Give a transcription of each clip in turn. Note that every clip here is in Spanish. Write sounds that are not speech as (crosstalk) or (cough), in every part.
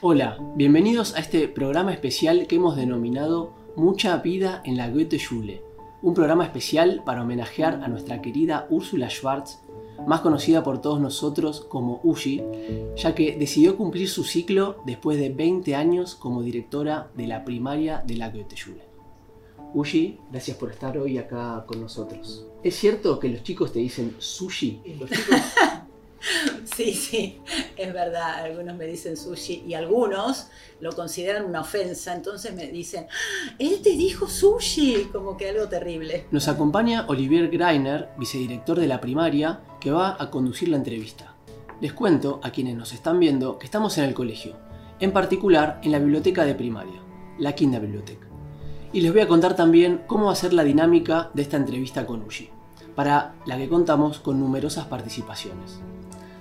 Hola, bienvenidos a este programa especial que hemos denominado Mucha vida en la Goethe-Schule, un programa especial para homenajear a nuestra querida Úrsula Schwarz, más conocida por todos nosotros como Ushi, ya que decidió cumplir su ciclo después de 20 años como directora de la primaria de la Goethe-Schule. Ushi, gracias por estar hoy acá con nosotros. ¿Es cierto que los chicos te dicen sushi? ¿Los chicos Sí, sí, es verdad. Algunos me dicen sushi y algunos lo consideran una ofensa. Entonces me dicen, ¡Ah! él te dijo sushi, como que algo terrible. Nos acompaña Olivier Greiner, vicedirector de la primaria, que va a conducir la entrevista. Les cuento a quienes nos están viendo que estamos en el colegio, en particular en la biblioteca de primaria, la Kinderbibliothek. Y les voy a contar también cómo va a ser la dinámica de esta entrevista con Ushi, para la que contamos con numerosas participaciones.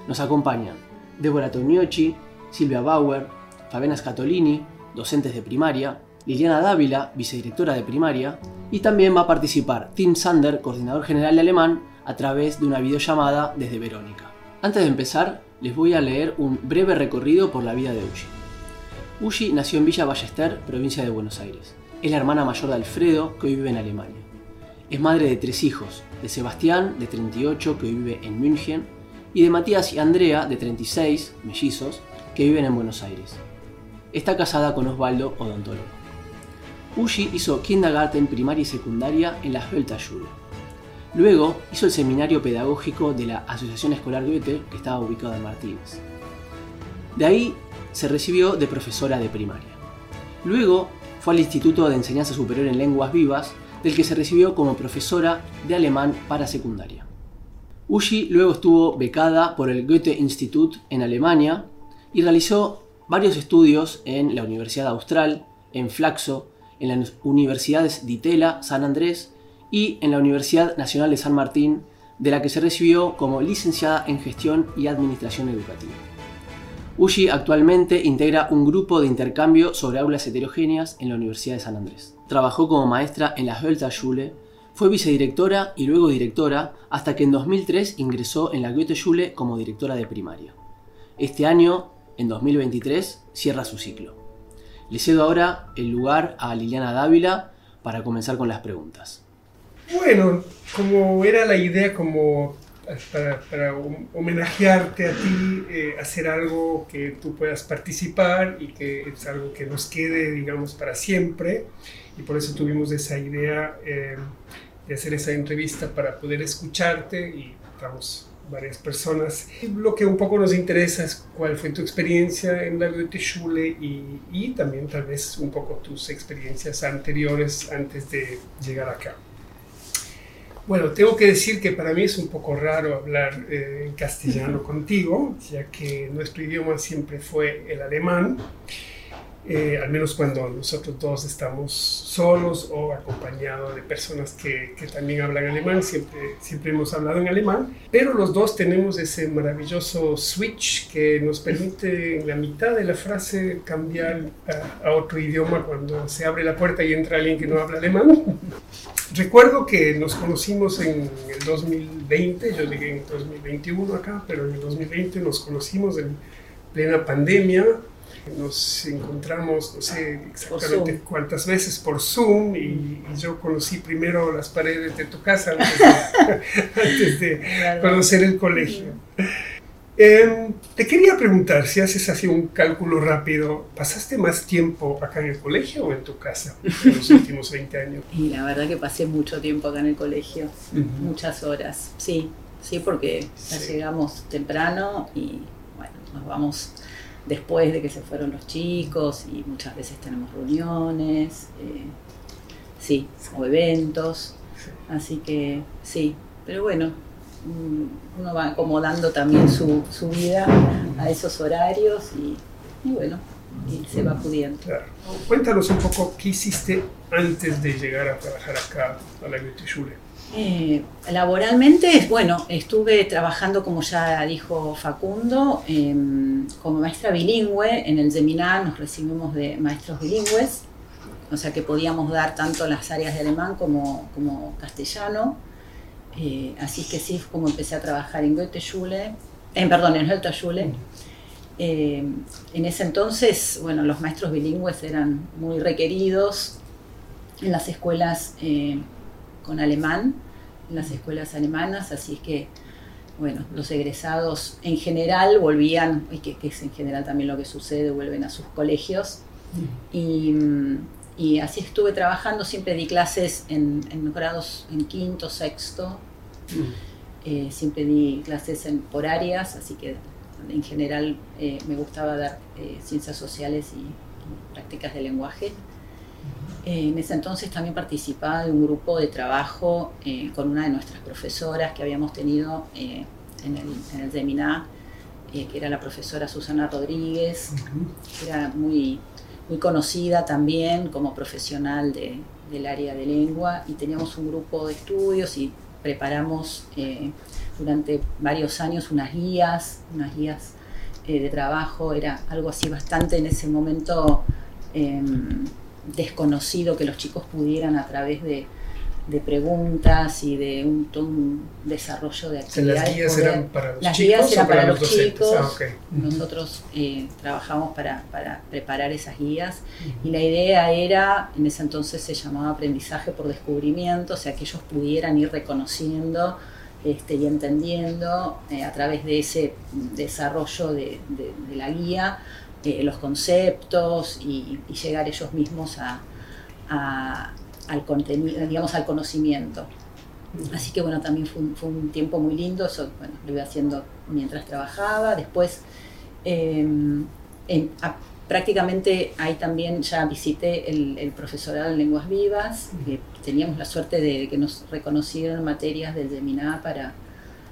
Nos acompañan Débora Tognocci, Silvia Bauer, Fabiana Scatolini, docentes de primaria, Liliana Dávila, vicedirectora de primaria, y también va a participar Tim Sander, coordinador general de alemán, a través de una videollamada desde Verónica. Antes de empezar, les voy a leer un breve recorrido por la vida de Ushi. Ushi nació en Villa Ballester, provincia de Buenos Aires. Es la hermana mayor de Alfredo, que hoy vive en Alemania. Es madre de tres hijos, de Sebastián, de 38, que hoy vive en München, y de Matías y Andrea, de 36, mellizos, que viven en Buenos Aires. Está casada con Osvaldo, odontólogo. Ushi hizo kindergarten primaria y secundaria en la Schule. Luego hizo el seminario pedagógico de la Asociación Escolar Goethe, que estaba ubicado en Martínez. De ahí se recibió de profesora de primaria. Luego fue al Instituto de Enseñanza Superior en Lenguas Vivas, del que se recibió como profesora de alemán para secundaria. Ushi luego estuvo becada por el Goethe Institut en Alemania y realizó varios estudios en la Universidad Austral, en Flaxo, en las universidades de Itela, San Andrés y en la Universidad Nacional de San Martín, de la que se recibió como licenciada en Gestión y Administración Educativa. Ushi actualmente integra un grupo de intercambio sobre aulas heterogéneas en la Universidad de San Andrés. Trabajó como maestra en la Schule fue vicedirectora y luego directora hasta que en 2003 ingresó en la Goethe-Schule como directora de primaria. Este año, en 2023, cierra su ciclo. Le cedo ahora el lugar a Liliana Dávila para comenzar con las preguntas. Bueno, como era la idea como para, homenajearte a ti, eh, hacer algo que tú puedas participar y que es algo que nos quede, digamos, para siempre. Y por eso tuvimos esa idea eh, de hacer esa entrevista para poder escucharte y estamos varias personas. Lo que un poco nos interesa es cuál fue tu experiencia en la Goethe Schule y, y también tal vez un poco tus experiencias anteriores antes de llegar acá. Bueno, tengo que decir que para mí es un poco raro hablar eh, en castellano contigo, ya que nuestro idioma siempre fue el alemán. Eh, al menos cuando nosotros dos estamos solos o acompañados de personas que, también hablan alemán, siempre, siempre hemos hablado en alemán, pero los dos tenemos ese maravilloso switch que nos permite en la mitad de la frase cambiar a, a otro idioma cuando se abre la puerta y entra alguien que no habla alemán. (laughs) Recuerdo que nos conocimos en el 2020, yo llegué en 2021 acá, pero en el 2020 nos conocimos en plena pandemia nos encontramos, no sé exactamente cuántas veces por Zoom y, yo conocí primero las paredes de tu casa antes (laughs) de, conocer el colegio. Em, te quería preguntar, si haces así un cálculo rápido, ¿pasaste más tiempo acá en el colegio o en tu casa en los (laughs) últimos 20 años? Y la verdad que pasé mucho tiempo acá en el colegio, muchas horas, sí, sí, porque llegamos temprano y bueno, nos vamos después de que se fueron los chicos y muchas veces tenemos reuniones, eh, sí, o eventos, así que sí, pero bueno, mm, uno va acomodando también su, vida a esos horarios y, bueno, y se va pudiendo. Cuéntanos un poco qué hiciste antes de llegar a trabajar acá a la Schule. Eh, laboralmente, bueno, estuve trabajando, como ya dijo Facundo, em, como maestra bilingüe. En el seminar nos recibimos de maestros bilingües, o sea que podíamos dar tanto las áreas de alemán como, como castellano. Eh, así que sí, como empecé a trabajar en Goethe-Schule, en, perdón, en Goethe-Schule. Eh, en ese entonces, bueno, los maestros bilingües eran muy requeridos en las escuelas eh, con alemán, en las escuelas alemanas, así es que, bueno, los egresados en general volvían, y que, es en general también lo que sucede, vuelven a sus colegios. Y, y, así estuve trabajando, siempre di clases en, en grados en quinto, sexto, eh, siempre di clases en, por áreas, así que en general eh, me gustaba dar eh, ciencias sociales y, prácticas de lenguaje. En ese entonces también participaba de un grupo de trabajo con una de nuestras profesoras que habíamos tenido en el, en el que era la profesora Susana Rodríguez, que era muy, muy conocida también como profesional de, del área de lengua, y teníamos un grupo de estudios y preparamos eh, durante varios años unas guías, unas guías eh, de trabajo, era algo así bastante en ese momento em, desconocido que los chicos pudieran a través de, de preguntas y de un, todo un desarrollo de actividades. las guías eran para los las chicos. Guías eran para, los, chicos. Ah, okay. Nosotros eh, trabajamos para, para, preparar esas guías y la idea era, en ese entonces se llamaba aprendizaje por descubrimiento, o sea, que ellos pudieran ir reconociendo este, y entendiendo eh, a través de ese desarrollo de, de, de la guía eh, los conceptos y, y, llegar ellos mismos a, a al contenido, digamos, al conocimiento. Así que bueno, también fue un, fue un, tiempo muy lindo, eso bueno, lo iba haciendo mientras trabajaba. Después, eh, en, a, prácticamente ahí también ya visité el, el, profesorado en lenguas vivas, que teníamos la suerte de que nos reconocieron materias del DEMINA para,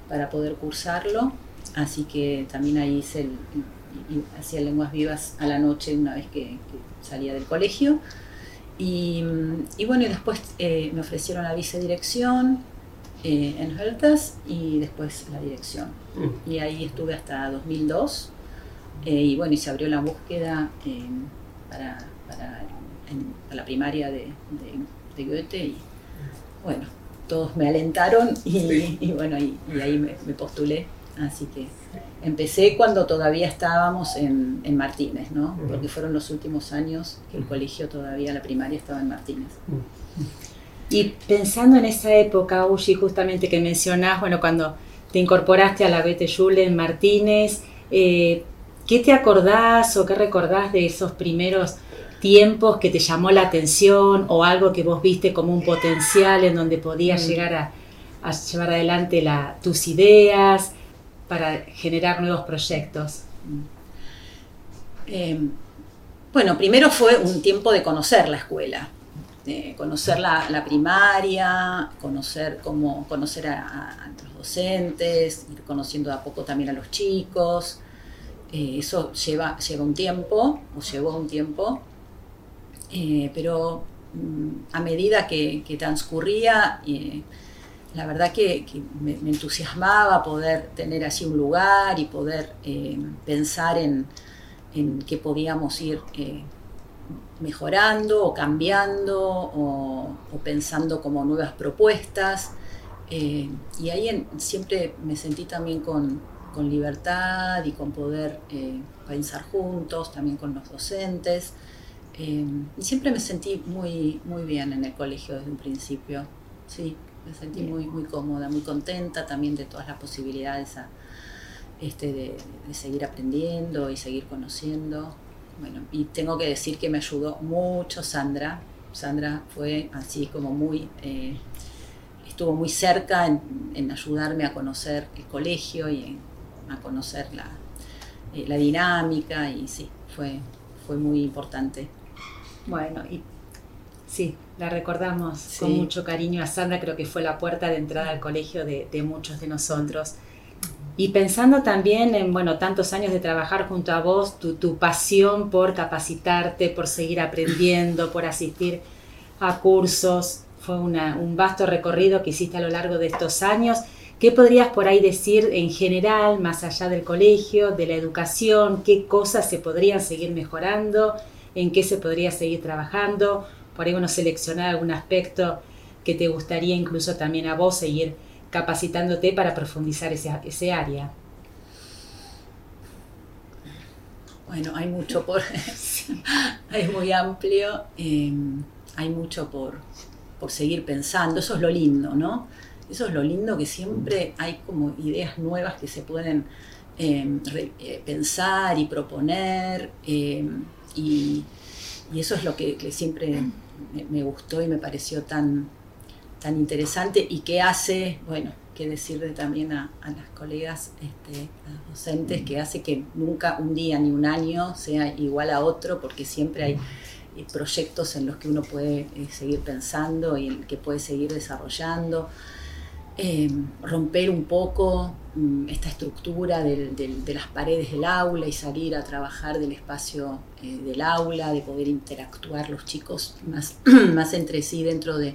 para poder cursarlo. Así que también ahí hice el, hacía lenguas vivas a la noche una vez que, que salía del colegio. Y, y, bueno, y después eh, me ofrecieron la vicedirección eh, en Heltas y después la dirección. Mm. Y ahí estuve hasta 2002. Eh, y bueno, y se abrió la búsqueda para, para, en, para, la primaria de, de, de, Goethe. Y bueno, todos me alentaron y, sí. y bueno, y, y ahí me, me, postulé. Así que empecé cuando todavía estábamos en, en Martínez, ¿no? Uh -huh. Porque fueron los últimos años que el colegio todavía, la primaria estaba en Martínez. Uh -huh. Y pensando en esa época, Ushi, justamente que mencionás, bueno, cuando te incorporaste a la Goethe Schule en Martínez, eh, ¿qué te acordás o qué recordás de esos primeros tiempos que te llamó la atención o algo que vos viste como un potencial en donde podías llegar a, a, llevar adelante la, tus ideas? Para generar nuevos proyectos? Eh, bueno, primero fue un tiempo de conocer la escuela, conocer la, primaria, conocer cómo conocer a, los docentes, ir conociendo de a poco también a los chicos. Eh, eso lleva, lleva un tiempo, o llevó un tiempo, eh, pero mm, a medida que, que transcurría, eh, la verdad que, me, entusiasmaba poder tener así un lugar y poder eh, pensar en, en, qué podíamos ir eh, mejorando o cambiando o, pensando como nuevas propuestas. Eh, y ahí siempre me sentí también con, con libertad y con poder pensar juntos, también con los docentes. Y siempre me sentí muy, muy bien en el colegio desde un principio. Sí me sentí muy, muy cómoda, muy contenta también de todas las posibilidades a, este, de, de, seguir aprendiendo y seguir conociendo. Bueno, y tengo que decir que me ayudó mucho Sandra. Sandra fue así como muy, eh, estuvo muy cerca en, en, ayudarme a conocer el colegio y en, a conocer la, eh, la dinámica y sí, fue, fue muy importante. Bueno, y sí, la recordamos sí. con mucho cariño a Sandra, creo que fue la puerta de entrada al colegio de, de, muchos de nosotros. Y pensando también en, bueno, tantos años de trabajar junto a vos, tu, tu pasión por capacitarte, por seguir aprendiendo, por asistir a cursos, fue una, un vasto recorrido que hiciste a lo largo de estos años. ¿Qué podrías por ahí decir en general, más allá del colegio, de la educación? ¿Qué cosas se podrían seguir mejorando? ¿En qué se podría seguir trabajando? Por ahí uno seleccionar algún aspecto que te gustaría incluso también a vos seguir capacitándote para profundizar ese, ese área. Bueno, hay mucho por... (laughs) es muy amplio, em, hay mucho por, por seguir pensando, eso es lo lindo, ¿no? Eso es lo lindo que siempre hay como ideas nuevas que se pueden em, eh, pensar y proponer em, y, eso es lo que, siempre me, gustó y me pareció tan, tan interesante y que hace, bueno, que decirle también a, las colegas, este, a los docentes, que hace que nunca un día ni un año sea igual a otro porque siempre hay eh, proyectos en los que uno puede eh, seguir pensando y que puede seguir desarrollando. Eh, romper un poco mm, esta estructura de las paredes del aula y salir a trabajar del espacio eh, del aula, de poder interactuar los chicos más, (clears throat) más entre sí dentro de,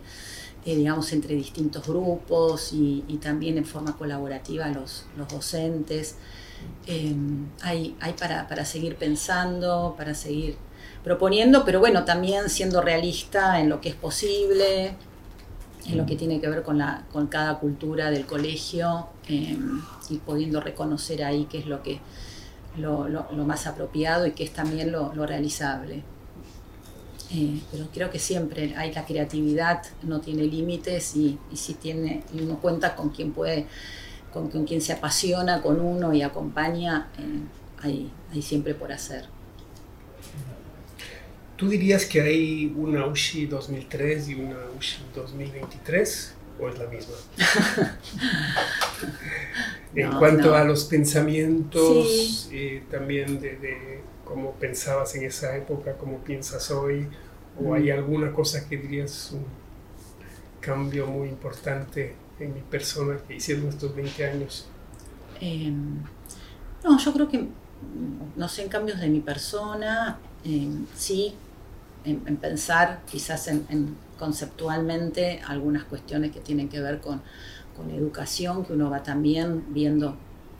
eh, digamos, entre distintos grupos y, también en forma colaborativa los, los docentes. hay, hay para, para seguir pensando, para seguir proponiendo, pero bueno, también siendo realista en lo que es posible, en lo que tiene que ver con, la, con cada cultura del colegio em, y pudiendo reconocer ahí qué es lo, que, lo, más apropiado y qué es también lo, realizable. Eh, pero creo que siempre hay la creatividad, no tiene límites y, si tiene, y uno cuenta con quien puede, con, quien se apasiona con uno y acompaña, eh, hay, hay siempre por hacer. ¿Tú dirías que hay una USHI 2003 y una USHI 2023 o es la misma? (laughs) en cuanto a los pensamientos, eh, también de, cómo pensabas en esa época, cómo piensas hoy, o hay mm. alguna cosa que dirías un cambio muy importante en mi persona que hicieron estos 20 años? Em, no, yo creo que, no sé, en cambios de mi persona, em, sí, en, pensar quizás en, conceptualmente algunas cuestiones que tienen que ver con, educación, que uno va también viendo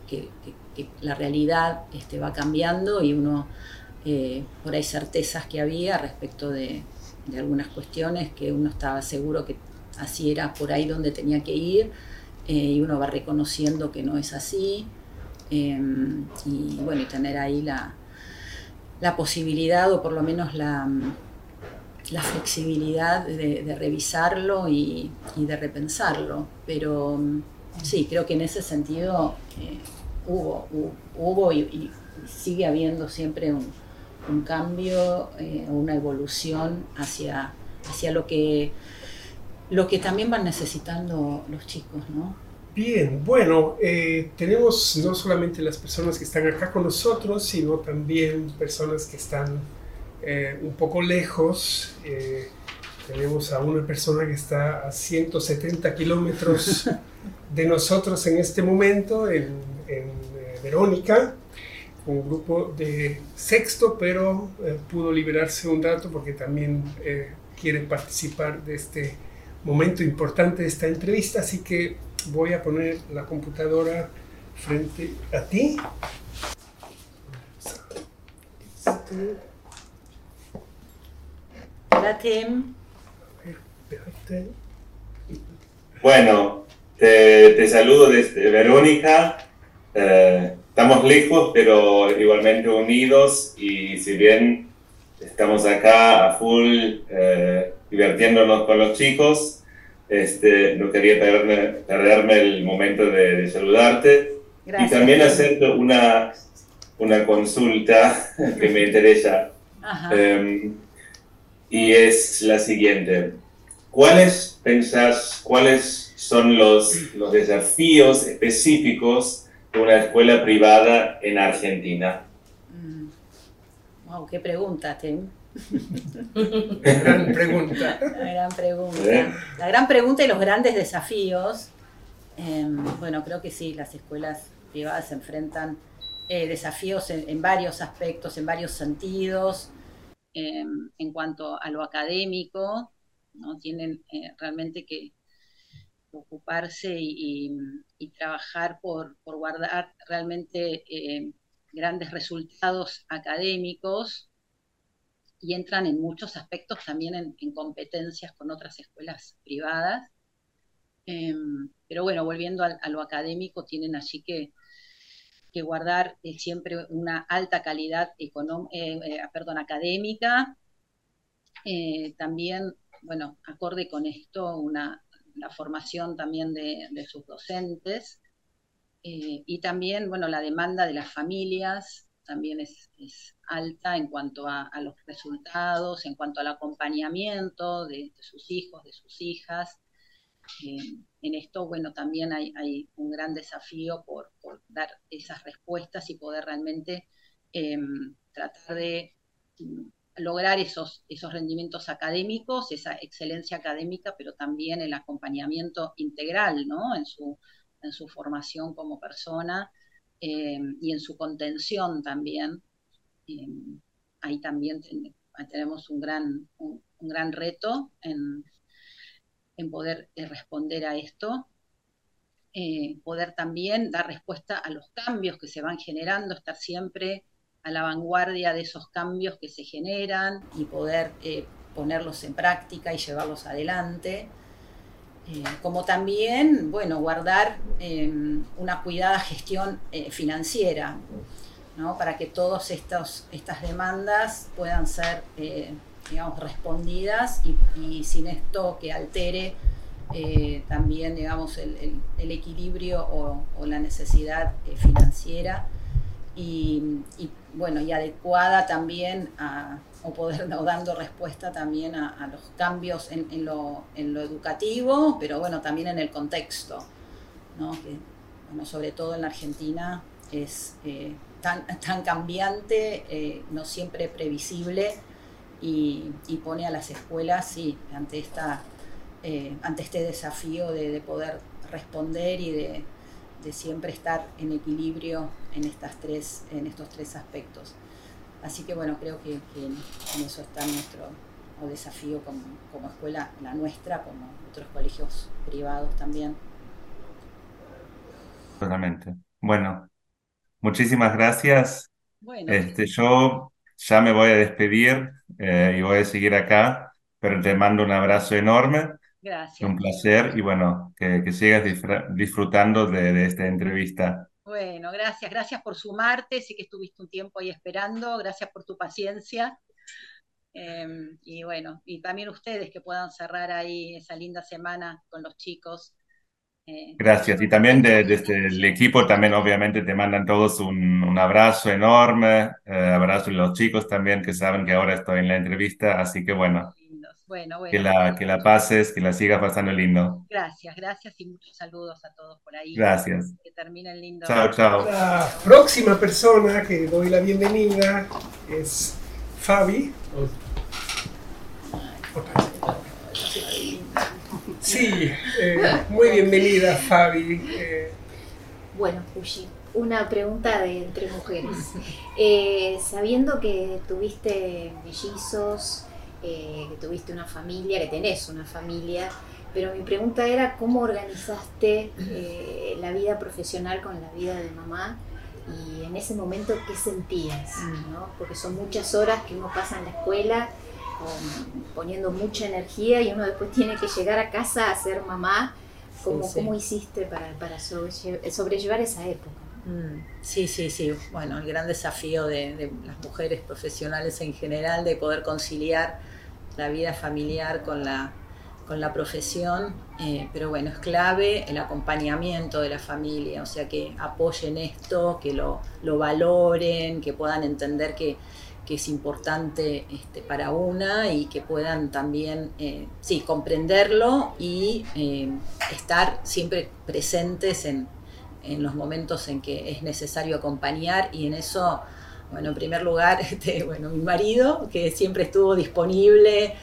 que, la realidad este, va cambiando y uno, eh, por ahí certezas que había respecto de, algunas cuestiones que uno estaba seguro que así era por ahí donde tenía que ir eh, y uno va reconociendo que no es así. Em, y bueno, y tener ahí la, la posibilidad o por lo menos la, la flexibilidad de, revisarlo y, de repensarlo. Pero mm, sí, creo que en ese sentido eh, hubo, hubo, y, sigue habiendo siempre un, cambio, eh, una evolución hacia, hacia lo, que, lo que también van necesitando los chicos, ¿no? Bien, bueno, eh, tenemos no solamente las personas que están acá con nosotros, sino también personas que están eh, un poco lejos. Eh, tenemos a una persona que está a 170 kilómetros (laughs) de nosotros en este momento, en, en eh, Verónica, un grupo de sexto, pero pudo liberarse un rato porque también quiere participar de este momento importante de esta entrevista, así que voy a poner la computadora frente a ti. Bueno, te, saludo desde Verónica. Eh, estamos lejos, pero igualmente unidos. Y si bien estamos acá a full eh, divirtiéndonos con los chicos, este, no quería perderme, el momento de, saludarte. Y también hacerte una, una consulta (laughs) que me interesa. Em, y es la siguiente. ¿Cuáles pensás, cuáles son los, los desafíos específicos de una escuela privada en Argentina? Wow, mm. qué pregunta, Tim. gran pregunta. La gran pregunta. La gran pregunta y los grandes desafíos. Em, bueno, creo que sí, las escuelas privadas se enfrentan eh, desafíos en, varios aspectos, en varios sentidos. Em, en cuanto a lo académico, ¿no? tienen eh, realmente que ocuparse y, trabajar por, guardar realmente eh, grandes resultados académicos y entran en muchos aspectos también en, competencias con otras escuelas privadas. Em, pero bueno, volviendo a, lo académico, tienen allí que, que guardar siempre una alta calidad perdón, académica. también, bueno, acorde con esto, una, la formación también de, sus docentes y también, bueno, la demanda de las familias también es, alta en cuanto a, los resultados, en cuanto al acompañamiento de, sus hijos, de sus hijas. En esto, bueno, también hay, un gran desafío por, dar esas respuestas y poder realmente eh, tratar de mm, lograr esos, esos rendimientos académicos, esa excelencia académica, pero también el acompañamiento integral, ¿no? En su, en su formación como persona eh, y en su contención también. Eh, ahí también tenemos un gran, un, gran reto en, en poder eh, responder a esto. poder también dar respuesta a los cambios que se van generando, estar siempre a la vanguardia de esos cambios que se generan y poder ponerlos en práctica y llevarlos adelante. Eh, como también, bueno, guardar em, una cuidada gestión eh, financiera, ¿no? para que todas estas demandas puedan ser, eh, digamos, respondidas y, sin esto que altere también, digamos, el, equilibrio o, la necesidad financiera y, y, bueno, y adecuada también a o poder (laughs) dando respuesta también a, los cambios en, lo, educativo, pero bueno, también en el contexto, ¿no? que bueno, sobre todo en la Argentina es eh, tan, tan cambiante, eh, no siempre previsible y, pone a las escuelas sí, ante, esta, eh, ante este desafío de, poder responder y de, de, siempre estar en equilibrio en, estas tres, en estos tres aspectos. Así que bueno, creo que, en eso está nuestro desafío como, escuela, la nuestra, como otros colegios privados también. Totalmente. Bueno, muchísimas gracias. Este, yo ya me voy a despedir eh, y voy a seguir acá, pero te mando un abrazo enorme. Gracias. Un placer y bueno, que, sigas disfrutando de esta entrevista. Bueno, gracias, gracias por sumarte, sé que estuviste un tiempo ahí esperando, gracias por tu paciencia. Em, y bueno, y también ustedes que puedan cerrar ahí esa linda semana con los chicos. Eh, gracias, y también desde este, el equipo también obviamente te mandan todos un, abrazo enorme, eh, abrazo a los chicos también que saben que ahora estoy en la entrevista, así que bueno, que, la, que la pases, que la sigas pasando lindo. Gracias, gracias y muchos saludos a todos por ahí. Gracias. Que terminen lindo. Chao, chao. La próxima persona que doy la bienvenida es Fabi. Sí, eh, muy bienvenida Fabi. Eh, bueno, Fuji, una pregunta de entre mujeres. (laughs) Eh, sabiendo que tuviste mellizos, eh, que tuviste una familia, que tenés una familia, pero mi pregunta era cómo organizaste eh, la vida profesional con la vida de mamá y en ese momento qué sentías, mm. ¿no? porque son muchas horas que uno pasa en la escuela poniendo mucha energía y uno después tiene que llegar a casa a ser mamá. ¿Cómo, ¿cómo hiciste para, para sobrellevar esa época? Mm. Sí, sí, sí. Bueno, el gran desafío de, de, las mujeres profesionales en general de poder conciliar la vida familiar con la, con la profesión, eh, pero bueno, es clave el acompañamiento de la familia, o sea, que apoyen esto, que lo, lo valoren, que puedan entender que, que es importante este, para una y que puedan también, eh, sí, comprenderlo y eh, estar siempre presentes en, en los momentos en que es necesario acompañar y en eso bueno, en primer lugar, (laughs) este, bueno, mi marido, que siempre estuvo disponible,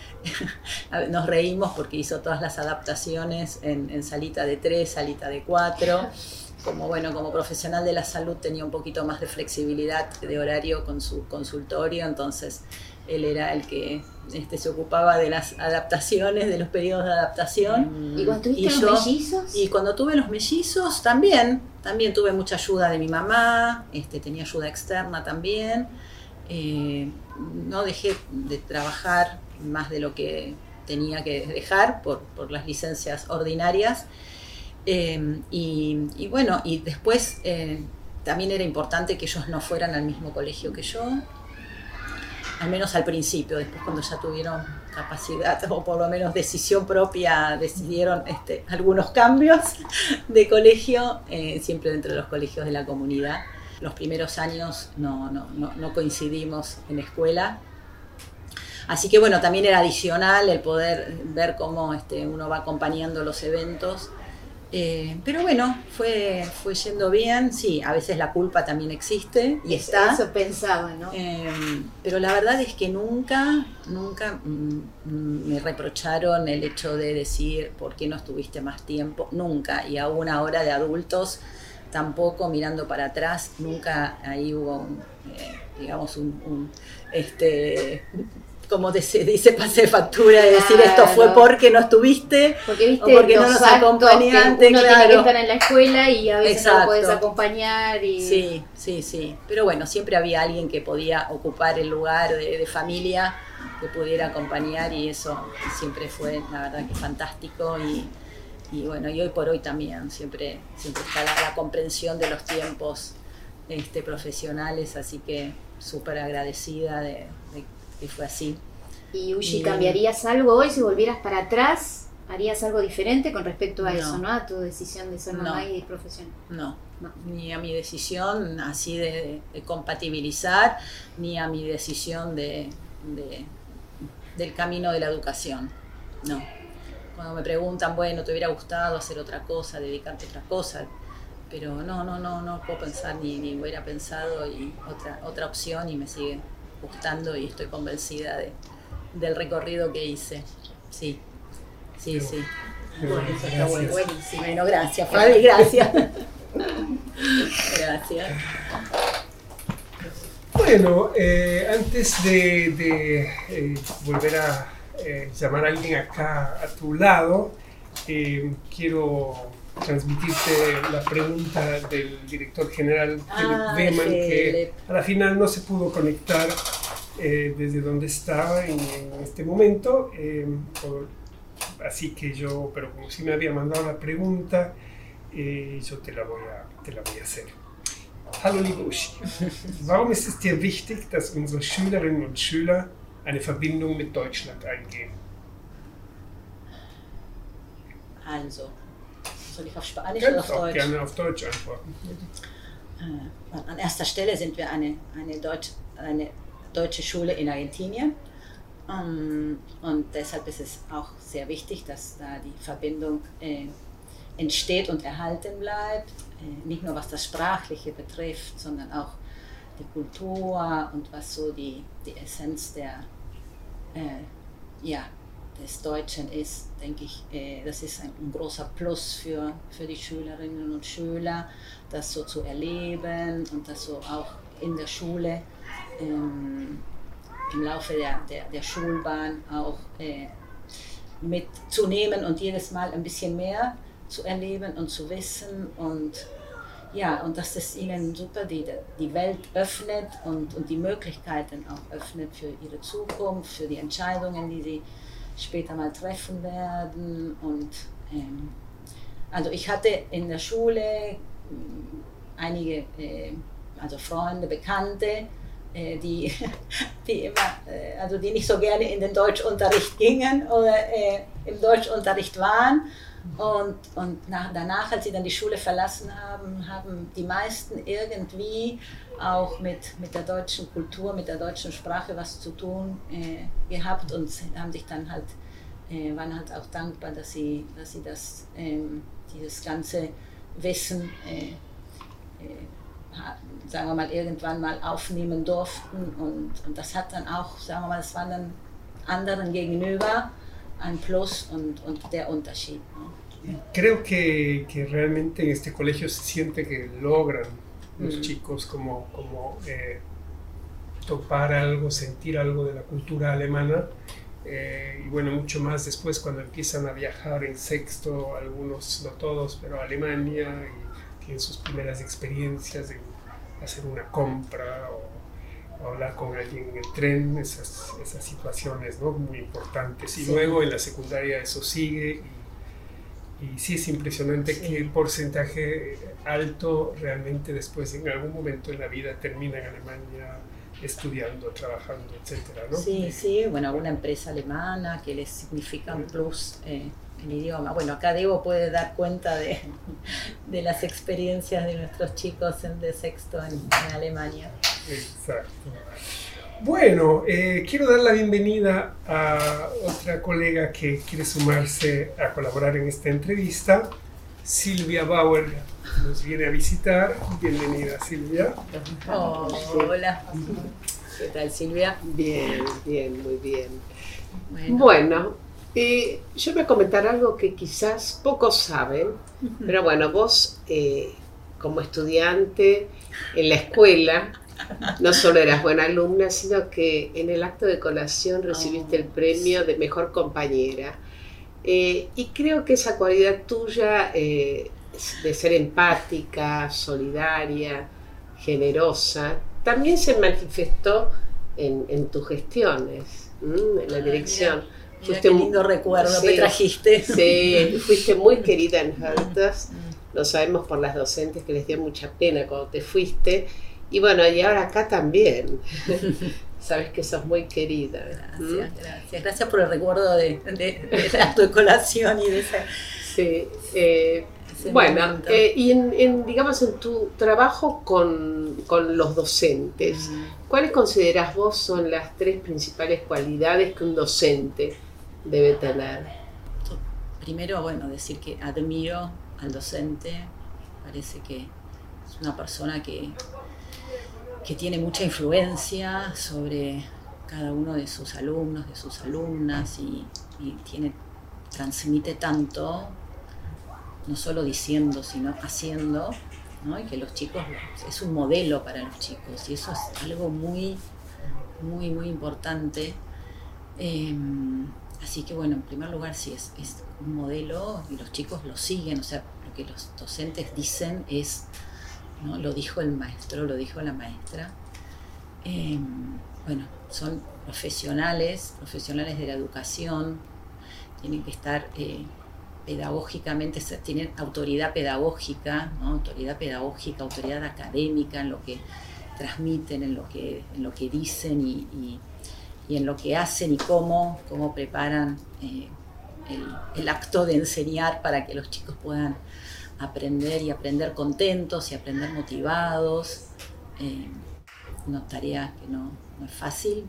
(laughs) nos reímos porque hizo todas las adaptaciones en, salita de tres, salita de cuatro. Como, bueno, como profesional de la salud tenía un poquito más de flexibilidad de horario con su consultorio, entonces él era el que este, se ocupaba de las adaptaciones, de los periodos de adaptación. ¿Y cuando tuviste los mellizos? Y cuando tuve los mellizos también, también tuve mucha ayuda de mi mamá, este, tenía ayuda externa también. Eh, no dejé de trabajar más de lo que tenía que dejar por, las licencias ordinarias. Eh, y, bueno, y después, eh, también era importante que ellos no fueran al mismo colegio que yo, al menos al principio, después cuando ya tuvieron capacidad o por lo menos decisión propia, decidieron este, algunos cambios de colegio, eh, siempre dentro de los colegios de la comunidad. Los primeros años no, no, no, no coincidimos en escuela, Así que bueno, también era adicional el poder ver cómo este, uno va acompañando los eventos. Eh, pero bueno, fue, fue yendo bien. Sí, a veces la culpa también existe y está. Eso pensaba, ¿no? Eh, pero la verdad es que nunca, nunca mm, me reprocharon el hecho de decir por qué no estuviste más tiempo. Nunca. Y aún ahora de adultos, tampoco mirando para atrás, nunca ahí hubo, eh, digamos, un, un este, como se dice, pase factura de decir esto fue porque no estuviste porque viste o porque no nos acompañaste. Uno claro. tiene que estar en la escuela y a veces Exacto. no puedes acompañar. Y... Sí, sí, sí. Pero bueno, siempre había alguien que podía ocupar el lugar de, de, familia, que pudiera acompañar y eso siempre fue, la verdad, que fantástico. Y, y bueno, y hoy por hoy también, siempre, siempre está la, la comprensión de los tiempos este, profesionales, así que súper agradecida de, de y fue así. ¿Y Ushi, cambiarías algo hoy si volvieras para atrás? ¿Harías algo diferente con respecto a no. eso, ¿no? A tu decisión de ser mamá no. y profesión. No. no. Ni a mi decisión así de, de, compatibilizar, ni a mi decisión de, de, del camino de la educación. No. Cuando me preguntan, bueno, ¿te hubiera gustado hacer otra cosa, dedicarte a otra cosa? Pero no, no, no, no puedo pensar ni, ni hubiera pensado y otra, otra opción y me sigue gustando y estoy convencida de, del recorrido que hice. Sí, sí, sí. Bueno, eso está bueno, buenísimo. Bueno, gracias, Fabi, gracias. (laughs) gracias. Bueno, eh, antes de, de eh, volver a eh, llamar a alguien acá a tu lado, quiero transmitirte la pregunta del director general ah, Beman, que a la final no se pudo conectar eh, desde donde estaba en, en este momento. Eh, por, así que yo, pero como si me había mandado la pregunta, eh, yo te la, voy a, te la voy a hacer. Hallo liebe Uschi, warum ist es dir wichtig, dass unsere Schülerinnen und Schüler eine Verbindung mit Deutschland eingehen? Also, soll ich auf Spanisch Kannst oder auf auch Deutsch? gerne auf Deutsch antworten. Äh, an erster Stelle sind wir eine, eine, Deutsch, eine deutsche Schule in Argentinien. Ähm, und deshalb ist es auch sehr wichtig, dass da die Verbindung äh, entsteht und erhalten bleibt. Äh, nicht nur was das Sprachliche betrifft, sondern auch die Kultur und was so die, die Essenz der, ja, des Deutschen ist, denke ich, äh, das ist ein, großer Plus für, für die Schülerinnen und Schüler, das so zu erleben und das so auch in der Schule ähm, im Laufe der, der, der Schulbahn auch äh, mitzunehmen und jedes Mal ein bisschen mehr zu erleben und zu wissen und ja, und dass es ihnen super die, die Welt öffnet und, und die Möglichkeiten auch öffnet für ihre Zukunft, für die Entscheidungen, die sie später mal treffen werden. Und ähm, also ich hatte in der Schule äh, einige, äh, also Freunde, Bekannte, äh, die, (laughs) die immer, äh, also die nicht so gerne in den Deutschunterricht gingen oder äh, im Deutschunterricht waren. Und, und nach, danach, als sie dann die Schule verlassen haben, haben die meisten irgendwie auch mit, mit der deutschen Kultur, mit der deutschen Sprache was zu tun äh, gehabt und haben sich dann halt, äh, waren halt auch dankbar, dass sie, dass sie das, ähm, dieses ganze Wissen, äh, sagen wir mal, irgendwann mal aufnehmen durften. Und, und das hat dann auch, sagen wir mal, das war dann anderen gegenüber ein Plus und, und der Unterschied. ¿no? Creo que, que, realmente en este colegio se siente que logran los mm. chicos como, como eh, topar algo, sentir algo de la cultura alemana. Eh, y bueno, mucho más después cuando empiezan a viajar en sexto, algunos, no todos, pero a Alemania, y tienen sus primeras experiencias de hacer una compra o hablar con alguien en el tren, esas, esas situaciones ¿no? muy importantes. Y sí. luego en la secundaria eso sigue y, y sí es impresionante sí. que el porcentaje alto realmente después en algún momento en la vida termina en Alemania estudiando, trabajando, etcétera, ¿no? Sí, sí, bueno, alguna empresa alemana que les significa un plus eh, el idioma. Bueno, acá Debo puede dar cuenta de, (laughs) de las experiencias de nuestros chicos en, de sexto en, Alemania. Exacto. Bueno, eh, quiero dar la bienvenida a otra colega que quiere sumarse a colaborar en esta entrevista, Silvia Bauer nos viene a visitar. Bienvenida, Silvia. hola. ¿Qué tal, Silvia? Bien, bien, muy bien. Bueno, eh, yo voy a comentar algo que quizás pocos saben, pero bueno, vos eh, como estudiante en la escuela, no solo eras buena alumna, sino que en el acto de colación recibiste el premio de mejor compañera. Eh, y creo que esa cualidad tuya de ser empática, solidaria, generosa, también se manifestó en, tus gestiones, en la dirección. fuiste qué lindo recuerdo que trajiste. Sí, fuiste muy querida en Huertas, (laughs) mm. lo sabemos por las docentes que les dio mucha pena cuando te fuiste. Y bueno, y ahora acá también. (laughs) Sabes que sos muy querida. Gracias, gracias. Gracias por el recuerdo de, de, la de colación y de esa. Sí, eh, bueno, eh, y en, digamos, en tu trabajo con, los docentes, ¿cuáles consideras vos son las tres principales cualidades que un docente debe tener? Primero, bueno, decir que admiro al docente, parece que es una persona que, que tiene mucha influencia sobre cada uno de sus alumnos, de sus alumnas, y, y tiene, transmite tanto no solo diciendo, sino haciendo, ¿no? y que los chicos, es un modelo para los chicos, y eso es algo muy, muy, muy importante. Em, así que bueno, en primer lugar sí es, un modelo y los chicos lo siguen, o sea, lo que los docentes dicen es, ¿no? lo dijo el maestro, lo dijo la maestra. Em, bueno, son profesionales, profesionales de la educación, tienen que estar eh, pedagógicamente tienen autoridad pedagógica, autoridad pedagógica, autoridad académica en lo que transmiten, en lo que, en lo que dicen y, en lo que hacen y cómo, cómo preparan eh, el, acto de enseñar para que los chicos puedan aprender y aprender contentos y aprender motivados. Eh, una tarea que no, es fácil.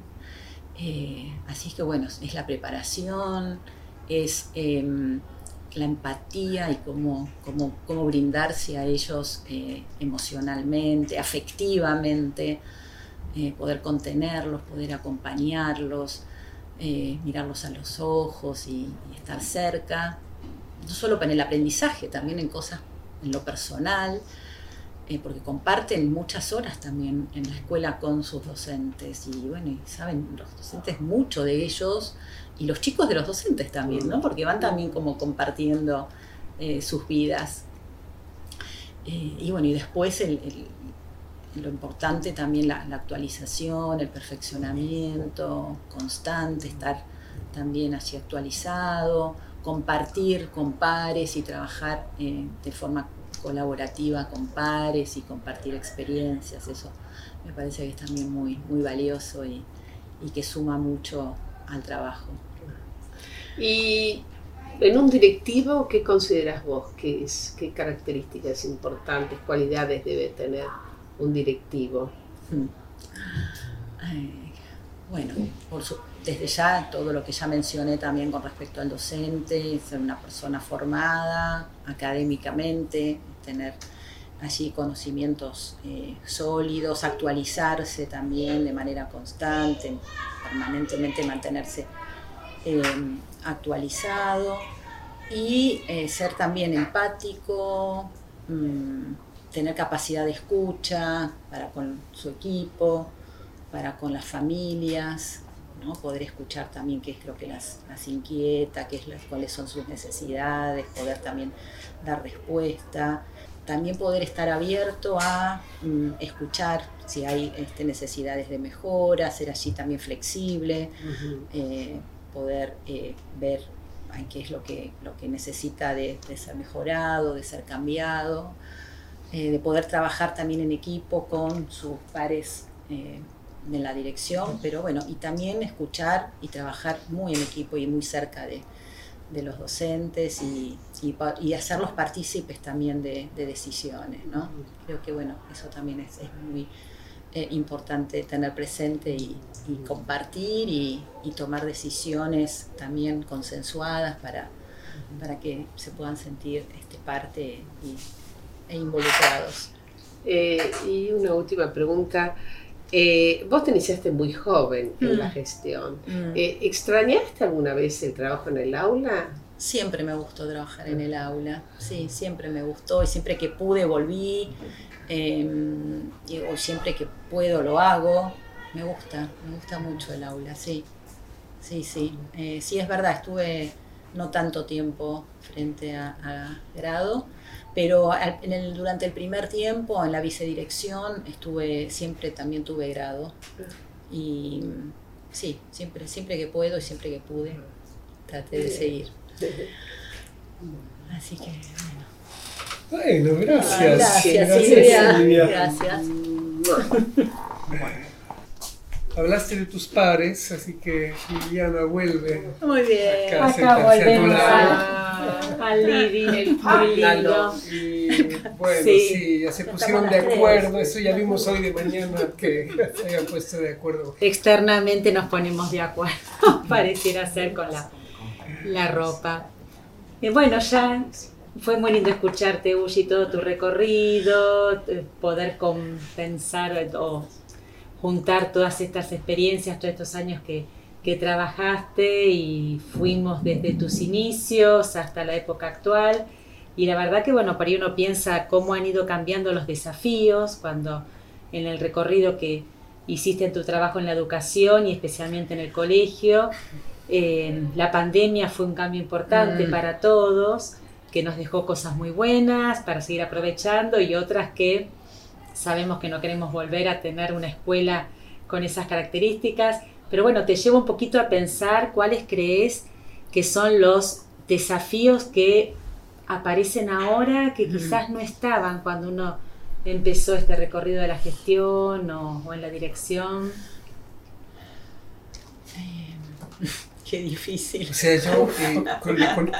Eh, así que bueno, es la preparación, es em, la empatía y cómo, cómo, cómo brindarse a ellos eh, emocionalmente, afectivamente, eh, poder contenerlos, poder acompañarlos, eh, mirarlos a los ojos y, estar cerca, no solo para el aprendizaje, también en cosas en lo personal, porque comparten muchas horas también en la escuela con sus docentes y bueno, y saben los docentes mucho de ellos y los chicos de los docentes también, ¿no? Porque van también como compartiendo eh, sus vidas. Eh, y bueno, y después lo importante también la, actualización, el perfeccionamiento constante, estar también así actualizado, compartir con pares y trabajar eh, de forma colaborativa con pares y compartir experiencias, eso me parece que es también muy, muy valioso y que suma mucho al trabajo. Y en un directivo, ¿qué consideras vos que es? ¿Qué características importantes, cualidades debe tener un directivo? Hmm. bueno, desde ya todo lo que ya mencioné también con respecto al docente, ser una persona formada académicamente, tener allí conocimientos eh, sólidos, actualizarse también de manera constante, permanentemente mantenerse eh, actualizado y eh, ser también empático, mm, tener capacidad de escucha para con su equipo, para con las familias, ¿no? poder escuchar también qué es lo que las, inquieta, qué es cuáles son sus necesidades, poder también dar respuesta, también poder estar abierto a mm, escuchar si hay este, necesidades de mejora, ser allí también flexible poder eh, ver qué es lo que, lo que necesita de, ser mejorado, de ser cambiado. de poder trabajar también en equipo con sus pares en la dirección, pero bueno, y también escuchar y trabajar muy en equipo y muy cerca de, de los docentes y, y, hacerlos partícipes también de, decisiones, ¿no? Creo que, bueno, eso también es, muy eh, importante tener presente y, compartir y, tomar decisiones también consensuadas para, para que se puedan sentir este, parte e involucrados. Eh, y una última pregunta. Eh, vos te iniciaste muy joven en la mm. gestión. Mm. Eh, ¿Extrañaste alguna vez el trabajo en el aula? Siempre me gustó trabajar en el aula, sí, siempre me gustó y siempre que pude volví, o siempre que puedo lo hago. Me gusta, me gusta mucho el aula, sí, sí, sí. Eh, sí, es verdad, estuve no tanto tiempo frente a, a grado, pero en el, durante el primer tiempo en la vicedirección estuve, siempre también tuve grado. Y sí, siempre, siempre que puedo y siempre que pude, traté de seguir. Así que bueno. Bueno, gracias. Gracias, gracias Silvia. Gracias. Bueno. Hablaste de tus pares, así que Liliana vuelve. Muy bien. Acá, acá volvemos al living, lindo. Y bueno, sí, ya se pusieron de acuerdo, eso ya vimos hoy de mañana que se hayan puesto de acuerdo. Externamente nos ponemos de acuerdo, (laughs) pareciera ser con la, la ropa. Y bueno, ya fue muy lindo escucharte, Uji, todo tu recorrido, poder compensar o juntar todas estas experiencias, todos estos años que, que trabajaste y fuimos desde tus inicios hasta la época actual. Y la verdad que, bueno, por ahí uno piensa cómo han ido cambiando los desafíos cuando en el recorrido que hiciste en tu trabajo en la educación y especialmente en el colegio, eh, la pandemia fue un cambio importante mm. para todos, que nos dejó cosas muy buenas para seguir aprovechando y otras que sabemos que no queremos volver a tener una escuela con esas características, pero bueno, te llevo un poquito a pensar cuáles crees que son los desafíos que aparecen ahora que quizás no estaban cuando uno empezó este recorrido de la gestión o, en la dirección. Qué difícil. O sea, yo eh,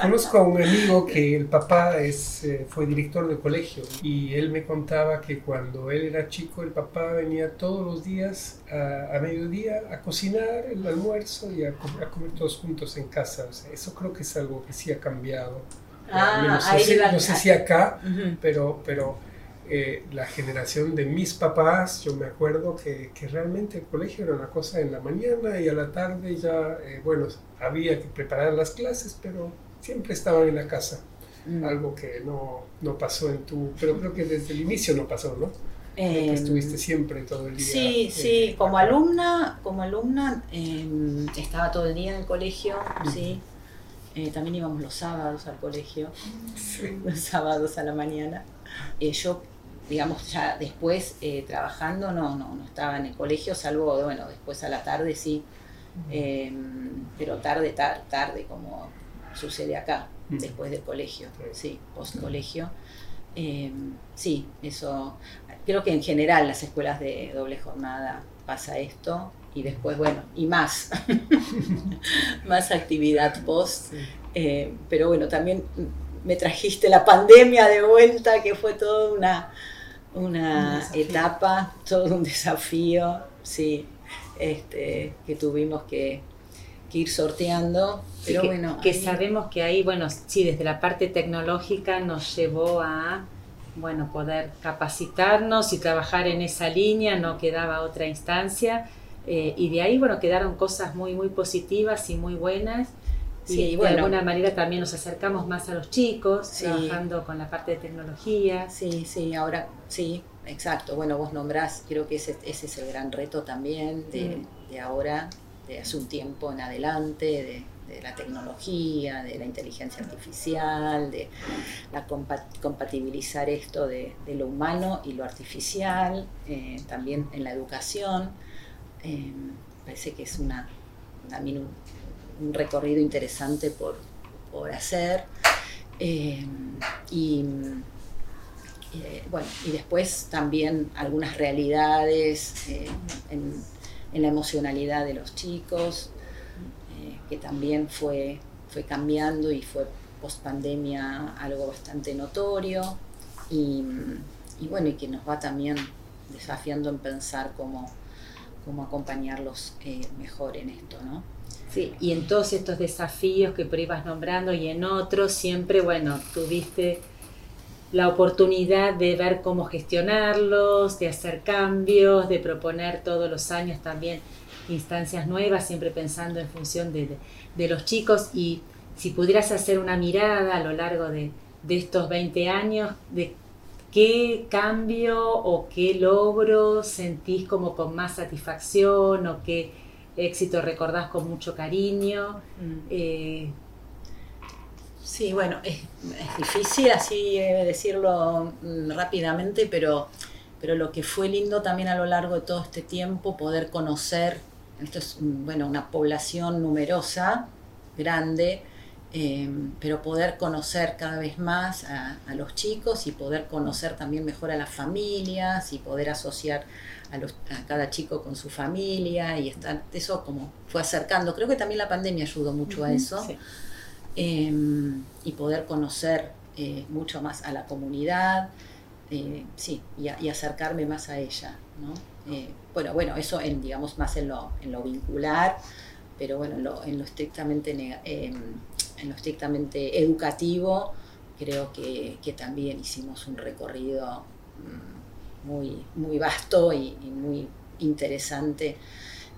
conozco a un amigo que el papá es, eh, fue director de colegio y él me contaba que cuando él era chico el papá venía todos los días a, mediodía a cocinar el almuerzo y a, comer todos juntos en casa. O sea, eso creo que es algo que sí ha cambiado. Ah, no, sé, si acá, pero, pero eh, la generación de mis papás, yo me acuerdo que, que, realmente el colegio era una cosa en la mañana y a la tarde ya, eh, bueno, había que preparar las clases, pero siempre estaban en la casa. Mm. Algo que no, no, pasó en tu... Pero creo que desde el inicio no pasó, ¿no? Eh, estuviste siempre todo el día. Sí, sí, como alumna, como alumna em, estaba todo el día en el colegio, sí. también íbamos los sábados al colegio, (laughs) los sábados a la mañana. yo digamos, ya después eh, trabajando no, no, no estaba en el colegio, salvo, bueno, después a la tarde sí, em, pero tarde, tarde, tarde, como sucede acá, después del colegio, sí, post colegio. Em, sí, eso, creo que en general las escuelas de doble jornada pasa esto y después, bueno, y más, (laughs) más actividad post, eh, pero bueno, también me trajiste la pandemia de vuelta, que fue toda una, una etapa, (laughs) todo un desafío, sí, este, que tuvimos que, ir sorteando. Pero que, bueno. Que sabemos que ahí, bueno, sí, desde la parte tecnológica nos llevó a bueno, poder capacitarnos y trabajar en esa línea, no quedaba otra instancia. Eh, y de ahí, bueno, quedaron cosas muy, muy positivas y muy buenas. Y de alguna manera también nos acercamos más a los chicos, trabajando con la parte de tecnología. Sí, sí, ahora Sí, exacto. Bueno, vos nombrás, creo que ese, ese es el gran reto también de, mm. ahora, de hace un tiempo en adelante, de, la tecnología, de la inteligencia artificial, de la compatibilizar esto de, lo humano y lo artificial, eh, también en la educación. Eh, parece que es una, también un, recorrido interesante por, hacer. Eh, y eh, bueno, y después también algunas realidades eh, en, la emocionalidad de los chicos, que también fue, fue cambiando y fue post pandemia algo bastante notorio. Y, bueno, y que nos va también desafiando en pensar cómo, cómo acompañarlos mejor en esto, ¿no? Sí, y en todos estos desafíos que por ibas nombrando y en otros, siempre, bueno, tuviste la oportunidad de ver cómo gestionarlos, de hacer cambios, de proponer todos los años también instancias nuevas, siempre pensando en función de, los chicos. Y si pudieras hacer una mirada a lo largo de, estos 20 años, de qué cambio o qué logro sentís como con más satisfacción o qué éxito recordás con mucho cariño. Mm. Eh, Sí, bueno, es, difícil así eh, decirlo mm, rápidamente, pero, pero lo que fue lindo también a lo largo de todo este tiempo, poder conocer, esto es bueno, una población numerosa, grande, em, pero poder conocer cada vez más a, los chicos y poder conocer también mejor a las familias y poder asociar a, los, a cada chico con su familia y estar, eso como fue acercando. Creo que también la pandemia ayudó mucho a eso. Em, y poder conocer eh, mucho más a la comunidad, eh, sí, y, acercarme más a ella, ¿no? Eh, bueno, bueno, eso en, digamos, más en lo, en lo vincular, pero bueno, en lo, en lo estrictamente, em, en lo estrictamente educativo, creo que, que, también hicimos un recorrido mm, muy, muy vasto y, y muy interesante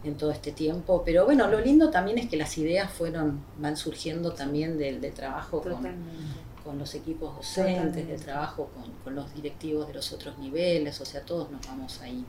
en todo este tiempo. Pero bueno, lo lindo también es que las ideas fueron, van surgiendo también del, trabajo con, con, los equipos docentes, del trabajo con, con, los directivos de los otros niveles, o sea, todos nos vamos ahí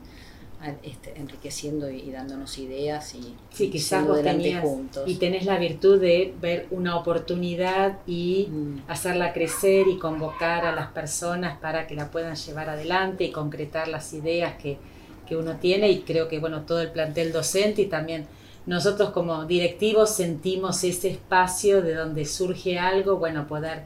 este, enriqueciendo y, dándonos ideas y, sí, quizás vos juntos. Y tenés la virtud de ver una oportunidad y mm. hacerla crecer y convocar a las personas para que la puedan llevar adelante y concretar las ideas que, que uno tiene y creo que bueno, todo el plantel docente y también nosotros como directivos sentimos ese espacio de donde surge algo, bueno, poder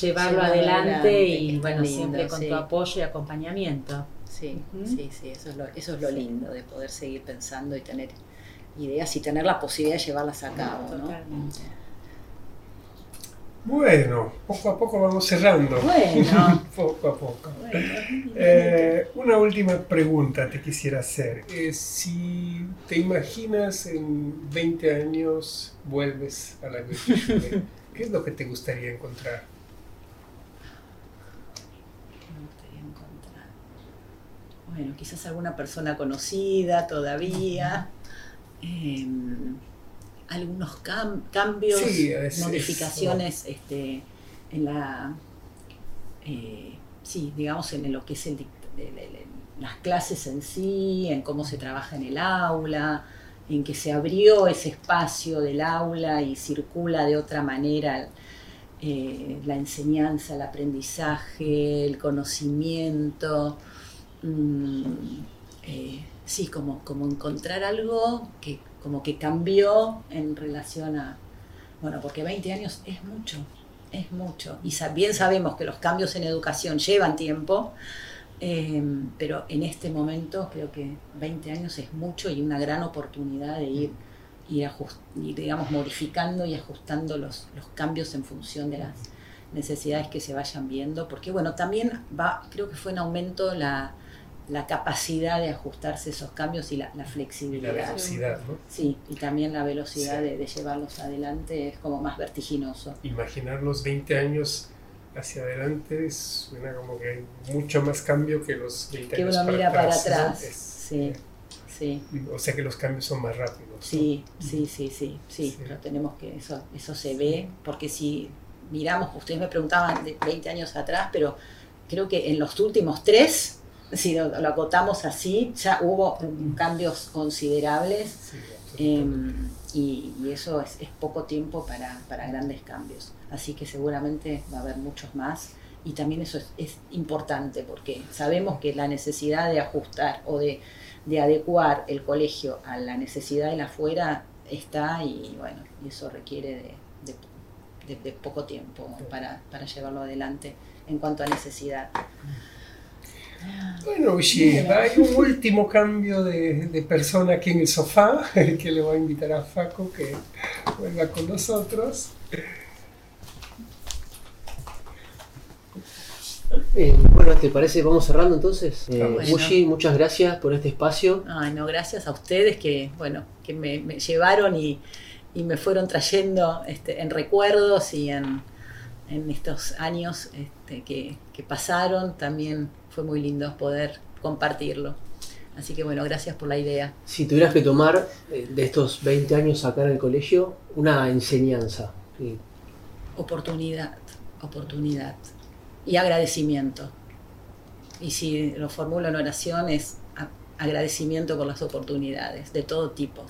llevarlo adelante, y bueno, siempre con tu apoyo y acompañamiento. Sí, sí, sí, eso es, lo, eso es lo lindo de poder seguir pensando y tener ideas y tener la posibilidad de llevarlas a cabo. Totalmente. Bueno, poco a poco vamos cerrando. Bueno. (laughs) poco a poco. Eh, una última pregunta te quisiera hacer. Eh, si te imaginas en 20 años vuelves a la (laughs) ¿qué es lo que te gustaría encontrar? Me gustaría encontrar. Bueno, quizás alguna persona conocida todavía. Eh, algunos cambios, modificaciones este, en la, eh, sí, digamos, en lo que es el, las clases en sí, en cómo se trabaja en el aula, en que se abrió ese espacio del aula y circula de otra manera eh, la enseñanza, el aprendizaje, el conocimiento. Mm, eh, sí, como, como encontrar algo que como que cambió en relación a, bueno, porque 20 años es mucho, es mucho. Y bien sabemos que los cambios en educación llevan tiempo, em, pero en este momento creo que 20 años es mucho y una gran oportunidad de ir, ir, digamos, modificando y ajustando los, los cambios en función de las necesidades que se vayan viendo, porque bueno, también va, creo que fue en aumento la, la capacidad de ajustarse esos cambios y la, flexibilidad. Y la velocidad, ¿no? Sí, y también la velocidad de, llevarlos adelante es como más vertiginoso. Imaginar los 20 años hacia adelante suena como que hay mucho más cambio que los 20 que años uno mira para atrás. sí, eh, sí. O sea que los cambios son más rápidos. Sí, sí, sí, sí, sí, Pero tenemos que, eso, eso se ve, porque si miramos, ustedes me preguntaban de 20 años atrás, pero creo que en los últimos tres si lo, acotamos así, ya hubo cambios considerables em, y, eso es, poco tiempo para, grandes cambios. Así que seguramente va a haber muchos más y también eso es, importante porque sabemos que la necesidad de ajustar o de, adecuar el colegio a la necesidad de la afuera está y bueno, y eso requiere de, poco tiempo para, para llevarlo adelante en cuanto a necesidad. Bueno, Ushi, hay un último cambio de, de, persona aquí en el sofá, (laughs) que le voy a invitar a Faco que vuelva con nosotros. Eh, bueno, ¿te parece? Vamos cerrando entonces. Eh, Ushi, muchas gracias por este espacio. Ay, no, gracias a ustedes que, bueno, que me, me llevaron y, y, me fueron trayendo este, en recuerdos y en, en estos años este, que, que pasaron. También fue muy lindo poder compartirlo. Así que bueno, gracias por la idea. Si tuvieras que tomar eh, de estos 20 años acá en el colegio una enseñanza. Oportunidad, oportunidad y agradecimiento. Y si lo formulo en oración es agradecimiento por las oportunidades de todo tipo,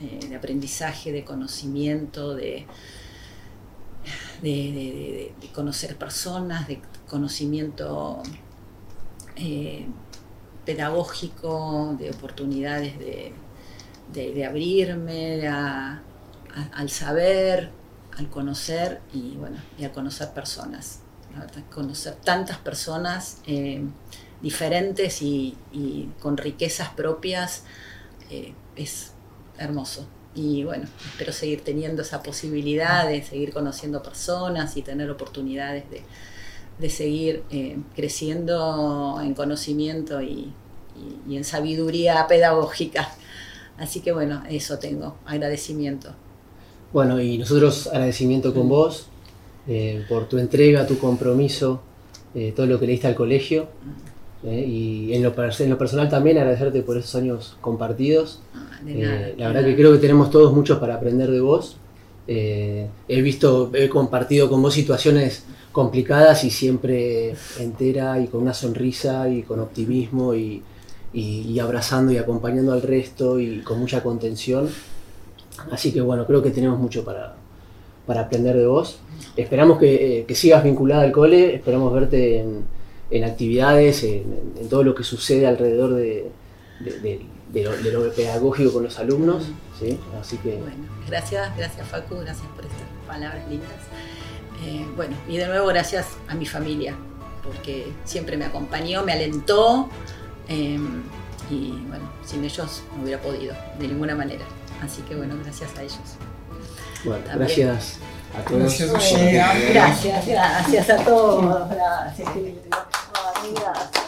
eh, de aprendizaje, de conocimiento, de, de, de, conocer personas, de conocimiento eh, pedagógico, de oportunidades de, abrirme al saber, al conocer y bueno, y a conocer personas. Conocer tantas personas eh, diferentes y, con riquezas propias eh, es hermoso. Y bueno, espero seguir teniendo esa posibilidad de seguir conociendo personas y tener oportunidades de, de seguir eh, creciendo en conocimiento y, en sabiduría pedagógica. Así que bueno, eso tengo, agradecimiento. Bueno, y nosotros agradecimiento con vos eh, por tu entrega, tu compromiso, eh, todo lo que le diste al colegio. y en lo, en lo, personal también agradecerte por esos años compartidos. Ah, la verdad que creo que tenemos todos muchos para aprender de vos. he visto, he compartido con vos situaciones complicadas y siempre entera y con una sonrisa y con optimismo y, abrazando y acompañando al resto y con mucha contención. Así que bueno, creo que tenemos mucho para, aprender de vos. Esperamos que, sigas vinculada al cole, esperamos verte en, actividades, en, todo lo que sucede alrededor de, lo, pedagógico con los alumnos. ¿sí? Así que... Bueno, gracias, gracias Facu, gracias por estas palabras lindas. Eh, bueno, y de nuevo gracias a mi familia, porque siempre me acompañó, me alentó em, y bueno, sin ellos no hubiera podido, de ninguna manera. Así que bueno, gracias a ellos. Gracias a todos. Gracias, gracias, a todos. Gracias, gracias.